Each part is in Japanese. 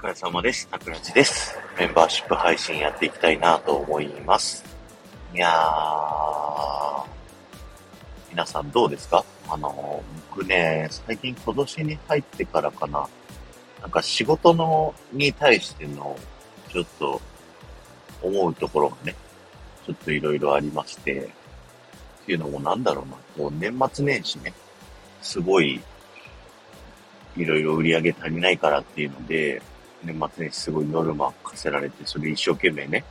疲れ様です。たくらちです。メンバーシップ配信やっていきたいなと思います。いやー、皆さんどうですか？あの、僕ね、最近今年に入ってからかな、なんか仕事の、に対しての、ちょっと、思うところがね、ちょっといろいろありまして、っていうのもなんだろうな、こう年末年始ね、すごい、いろいろ売り上げ足りないからっていうので、年末年始すごいノルマ課せられて、それ一生懸命ね、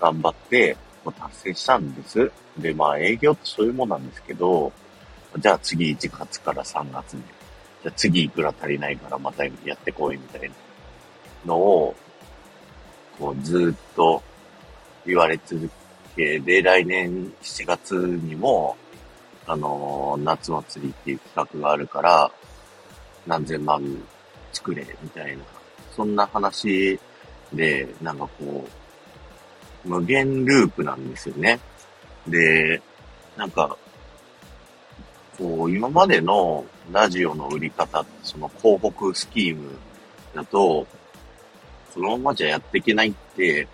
頑張って、もう達成したんです。で、まあ営業ってそういうもんなんですけど、じゃあ次1月から3月に、じゃあ次いくら足りないからまたやってこいみたいなのを、こうずっと言われ続け、で、来年7月にも、あのー夏祭りっていう企画があるから、何千万作れ、みたいな、そんな話で、なんかこう、無限ループなんですよね。で、なんか、こう、今までのラジオの売り方、その広告スキームだと、このままじゃやっていけないって、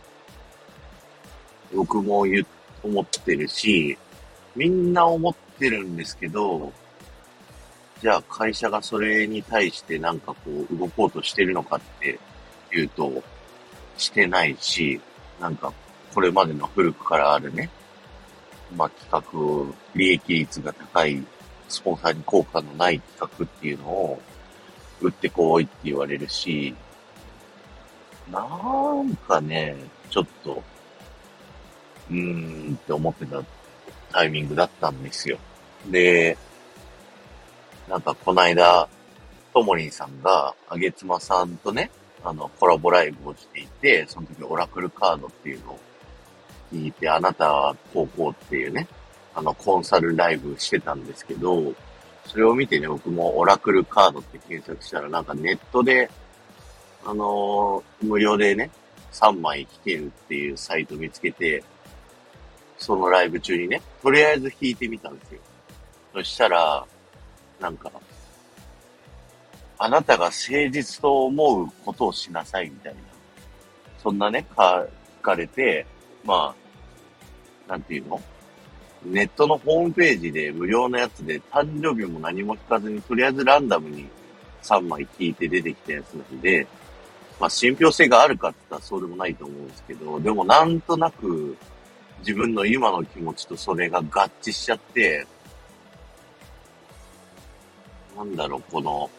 僕も言、思ってるし、みんな思ってるんですけど、じゃあ会社がそれに対してなんかこう動こうとしてるのかっていうと、してないし、なんかこれまでの古くからあるね、まあ企画、利益率が高い、スポンサーに効果のない企画っていうのを売ってこいって言われるし、なんかね、ちょっと、うーんって思ってたタイミングだったんですよ。で、なんかこの間、ともりんさんが、あげつまさんとね、あの、コラボライブをしていて、その時オラクルカードっていうのを聞いて、あなたは高校っていうね、あの、コンサルライブしてたんですけど、それを見てね、僕もオラクルカードって検索したら、なんかネットで、あのー無料でね、3枚引けるっていうサイト見つけて、そのライブ中にね、とりあえず引いてみたんですよ。そしたら、なんか、あなたが誠実と思うことをしなさいみたいな。そんなね、か、聞かれて、まあ、なんていうの？ネットのホームページで無料のやつで誕生日も何も聞かずに、とりあえずランダムに3枚引いて出てきたやつなんで、まあ信憑性があるかって言ったらそうでもないと思うんですけど、でもなんとなく自分の今の気持ちとそれが合致しちゃって、なんだろう、この、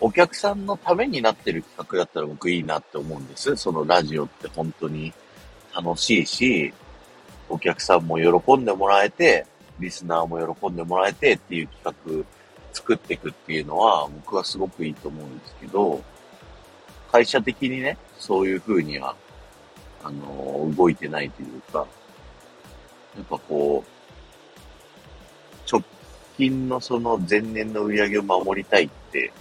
お客さんのためになってる企画だったら僕いいなって思うんです。そのラジオって本当に楽しいし、お客さんも喜んでもらえて、リスナーも喜んでもらえてっていう企画作っていくっていうのは僕はすごくいいと思うんですけど、会社的にね、そういう風には、あの、動いてないというか、やっぱこう、近のその前年の売り上げを守りたいって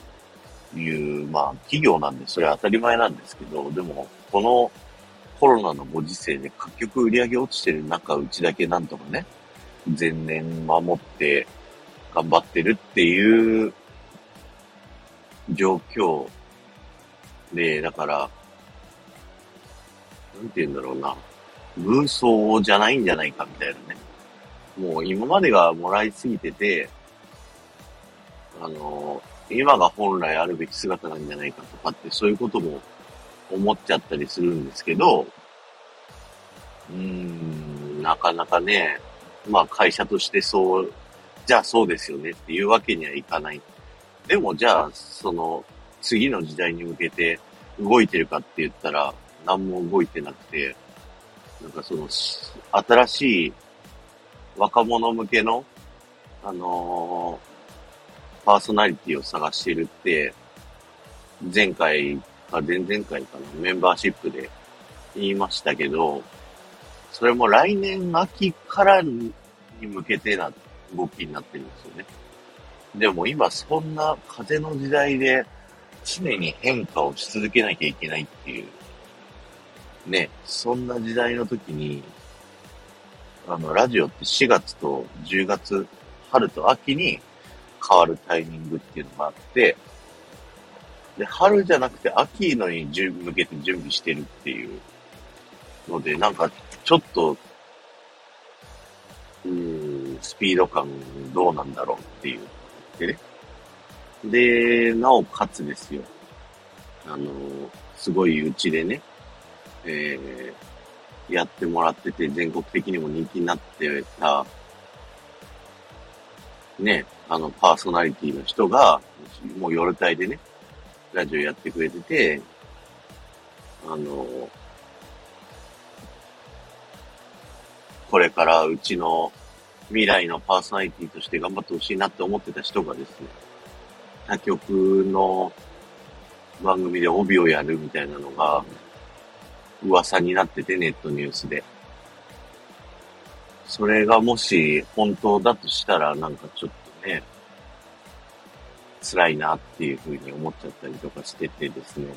いう、まあ企業なんでそれは当たり前なんですけど、でもこのコロナのご時世で各局売り上げ落ちてる中、うちだけなんとかね、前年守って頑張ってるっていう状況で、だから、なんて言うんだろうな、軍曹じゃないんじゃないかみたいなね。もう今までがもらいすぎてて、あの、今が本来あるべき姿なんじゃないかとかって、そういうことも思っちゃったりするんですけど、うーん、なかなかね、まあ会社としてそう、じゃあそうですよねっていうわけにはいかない。でもじゃあ、その、次の時代に向けて動いてるかって言ったら、何も動いてなくて、なんかその、新しい若者向けの、あのーパーソナリティを探してるって、前回か前々回かな、メンバーシップで言いましたけど、それも来年秋からに向けてな動きになってるんですよね。でも今そんな風の時代で常に変化をし続けなきゃいけないっていう、ね、そんな時代の時に、あの、ラジオって4月と10月、春と秋に変わるタイミングっていうのがあって、で、春じゃなくて秋のに向けて準備してるっていうので、なんかちょっと、うん、スピード感どうなんだろうっていう。でね。で、なおかつですよ。あの、すごいうちでね、えー、やってもらってて、全国的にも人気になってた、ね、あの、パーソナリティの人が、もう夜帯でね、ラジオやってくれてて、あの、これからうちの未来のパーソナリティとして頑張ってほしいなって思ってた人がですね、他局の番組で帯をやるみたいなのが噂になってて、ネットニュースで。それがもし本当だとしたら、なんかちょっとね、辛いなっていうふうに思っちゃったりとかしててですね。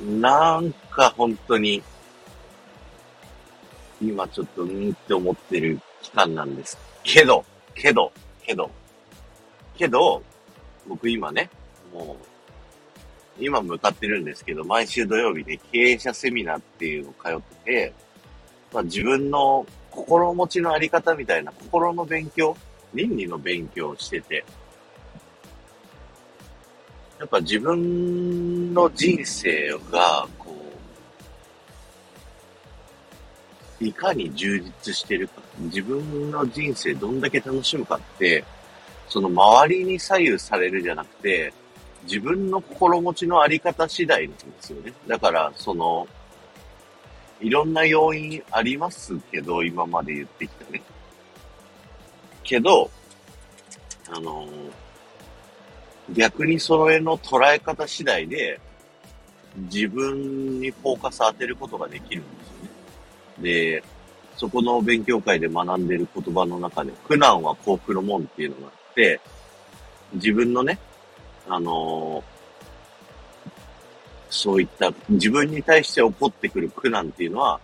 なんか本当に、今ちょっとうんって思ってる期間なんですけど、けど、けど、けど、僕今ね、もう、今向かってるんですけど、毎週土曜日で経営者セミナーっていうのを通ってて、まあ自分の心持ちのあり方みたいな心の勉強、倫理の勉強をしてて、やっぱ自分の人生が、こう、いかに充実してるか、自分の人生どんだけ楽しむかって、その周りに左右されるじゃなくて、自分の心持ちのあり方次第なんですよね。だから、その、いろんな要因ありますけど、今まで言ってきたね。けど、あの逆にそれの捉え方次第で、自分にフォーカス当てることができるんですよね。で、そこの勉強会で学んでる言葉の中で、苦難は幸福の門っていうのがあって、自分のね、あの、そういった自分に対して起こってくる苦難っていうのは、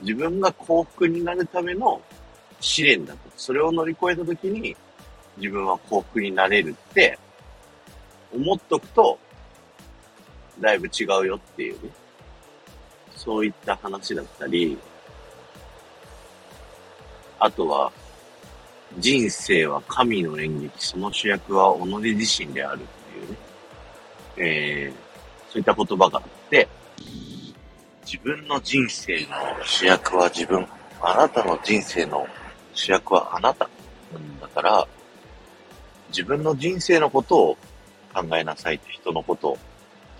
自分が幸福になるための試練だと。それを乗り越えたときに、自分は幸福になれるって思っとくと、だいぶ違うよっていうね。そういった話だったり、あとは、人生は神の演劇、その主役は己自身である。えー、そういった言葉があって、自分の人生の主役は自分、あなたの人生の主役はあなた。だから、自分の人生のことを考えなさいって人のことを、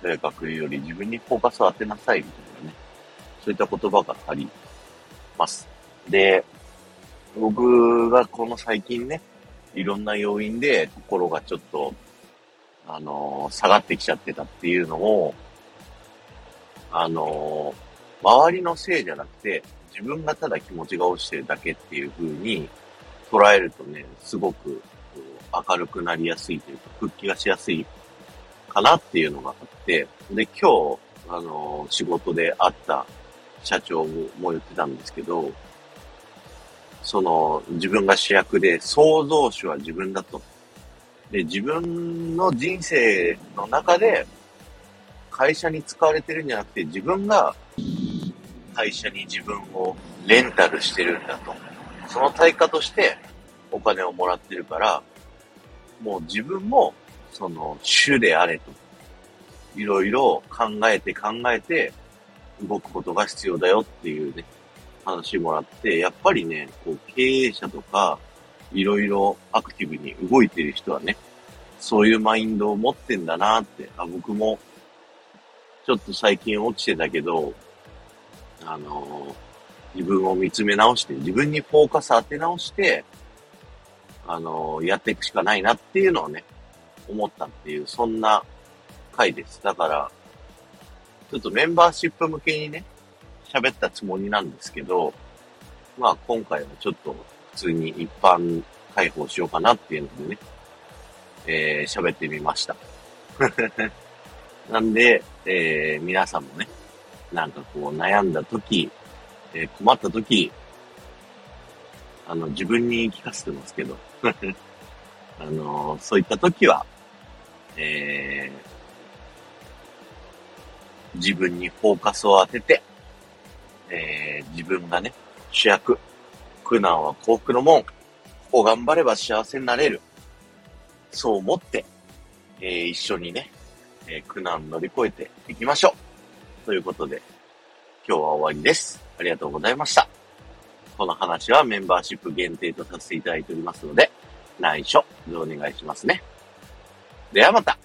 とやかく言うより自分にフォーカスを当てなさいみたいなね。そういった言葉があります。で、僕がこの最近ね、いろんな要因で心がちょっと、あのー、下がってきちゃってたっていうのを、あのー、周りのせいじゃなくて、自分がただ気持ちが落ちてるだけっていう風に捉えるとね、すごく明るくなりやすいというか、復帰がしやすいかなっていうのがあって、で、今日、あのー、仕事で会った社長も言ってたんですけど、その、自分が主役で、創造主は自分だと。で、自分の人生の中で、会社に使われてるんじゃなくて、自分が会社に自分をレンタルしてるんだと。その対価としてお金をもらってるから、もう自分も、その、主であれと。いろいろ考えて考えて動くことが必要だよっていうね、話もらって、やっぱりね、こう、経営者とか、いろいろアクティブに動いてる人はね、そういうマインドを持ってんだなって、あ僕も、ちょっと最近落ちてたけど、あのー、自分を見つめ直して、自分にフォーカス当て直して、あのー、やっていくしかないなっていうのをね、思ったっていう、そんな回です。だから、ちょっとメンバーシップ向けにね、喋ったつもりなんですけど、まあ今回はちょっと普通に一般開放しようかなっていうのでね、えー、喋ってみました。なんで、えー、皆さんもね、なんかこう悩んだ時、えー、困った時、あの、自分に聞かせてますけど、あの、そういった時は、えー、自分にフォーカスを当てて、えー、自分がね、主役、苦難は幸福の門、ここ頑張れば幸せになれる。そう思って、えー、一緒にね、えー、苦難乗り越えていきましょう。ということで、今日は終わりです。ありがとうございました。この話はメンバーシップ限定とさせていただいておりますので、内緒でお願いしますね。ではまた